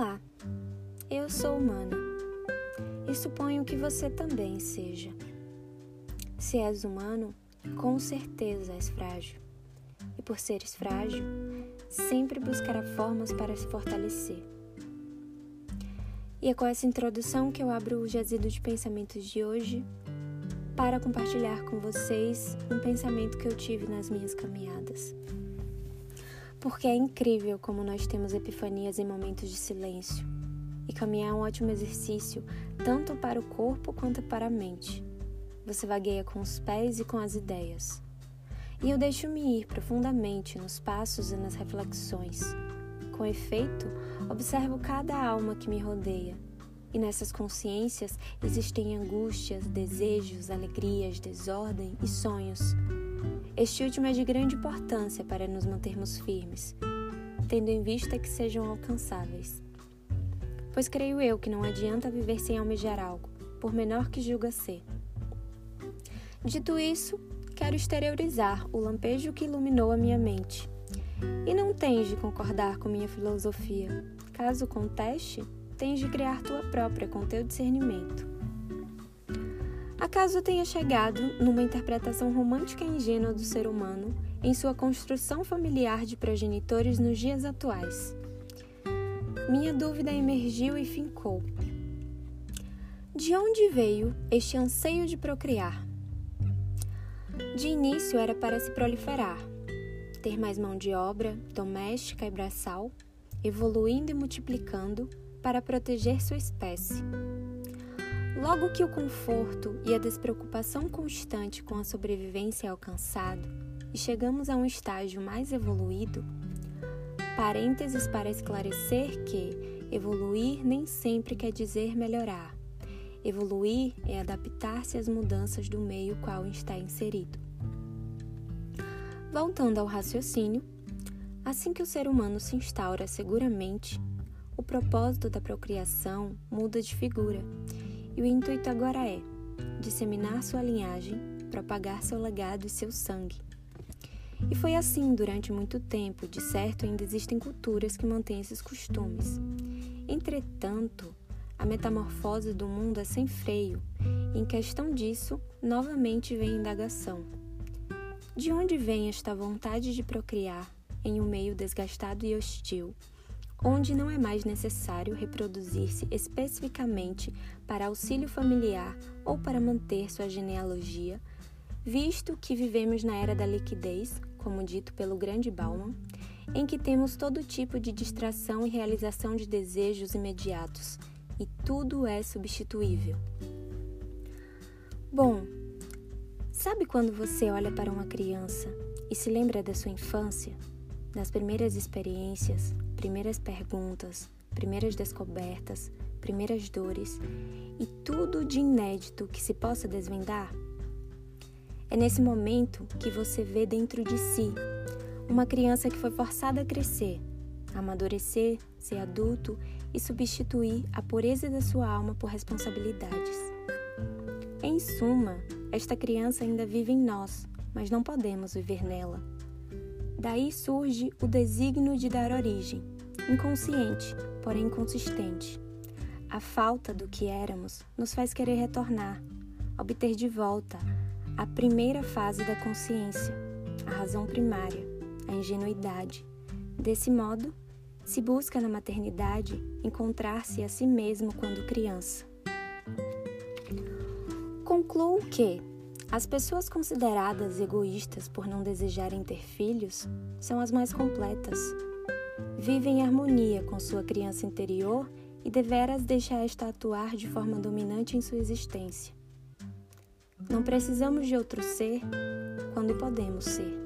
Olá, eu sou humana e suponho que você também seja. Se és humano, com certeza és frágil. E por seres frágil, sempre buscará formas para se fortalecer. E é com essa introdução que eu abro o jazido de pensamentos de hoje para compartilhar com vocês um pensamento que eu tive nas minhas caminhadas. Porque é incrível como nós temos epifanias em momentos de silêncio. E caminhar é um ótimo exercício, tanto para o corpo quanto para a mente. Você vagueia com os pés e com as ideias. E eu deixo-me ir profundamente nos passos e nas reflexões. Com efeito, observo cada alma que me rodeia. E nessas consciências existem angústias, desejos, alegrias, desordem e sonhos. Este último é de grande importância para nos mantermos firmes, tendo em vista que sejam alcançáveis. Pois creio eu que não adianta viver sem almejar algo, por menor que julga ser. Dito isso, quero exteriorizar o lampejo que iluminou a minha mente. E não tens de concordar com minha filosofia. Caso conteste, tens de criar tua própria com teu discernimento. Acaso tenha chegado numa interpretação romântica e ingênua do ser humano em sua construção familiar de progenitores nos dias atuais? Minha dúvida emergiu e fincou. De onde veio este anseio de procriar? De início era para se proliferar, ter mais mão de obra, doméstica e braçal, evoluindo e multiplicando para proteger sua espécie. Logo que o conforto e a despreocupação constante com a sobrevivência é alcançado e chegamos a um estágio mais evoluído, parênteses para esclarecer que evoluir nem sempre quer dizer melhorar. Evoluir é adaptar-se às mudanças do meio qual está inserido. Voltando ao raciocínio, assim que o ser humano se instaura seguramente, o propósito da procriação muda de figura e o intuito agora é disseminar sua linhagem, propagar seu legado e seu sangue. E foi assim durante muito tempo, de certo ainda existem culturas que mantêm esses costumes. Entretanto, a metamorfose do mundo é sem freio, e em questão disso, novamente vem a indagação. De onde vem esta vontade de procriar em um meio desgastado e hostil, onde não é mais necessário reproduzir-se especificamente para auxílio familiar ou para manter sua genealogia, visto que vivemos na era da liquidez, como dito pelo grande Bauman, em que temos todo tipo de distração e realização de desejos imediatos, e tudo é substituível. Bom, sabe quando você olha para uma criança e se lembra da sua infância, das primeiras experiências, primeiras perguntas, primeiras descobertas, primeiras dores e tudo de inédito que se possa desvendar? É nesse momento que você vê dentro de si uma criança que foi forçada a crescer, amadurecer, ser adulto e substituir a pureza da sua alma por responsabilidades. Em suma, esta criança ainda vive em nós, mas não podemos viver nela. Daí surge o desígnio de dar origem, inconsciente, porém consistente. A falta do que éramos nos faz querer retornar, obter de volta a primeira fase da consciência, a razão primária, a ingenuidade. Desse modo, se busca na maternidade encontrar-se a si mesmo quando criança. Concluo que as pessoas consideradas egoístas por não desejarem ter filhos são as mais completas. Vivem em harmonia com sua criança interior e deveras deixar esta atuar de forma dominante em sua existência. Não precisamos de outro ser quando podemos ser.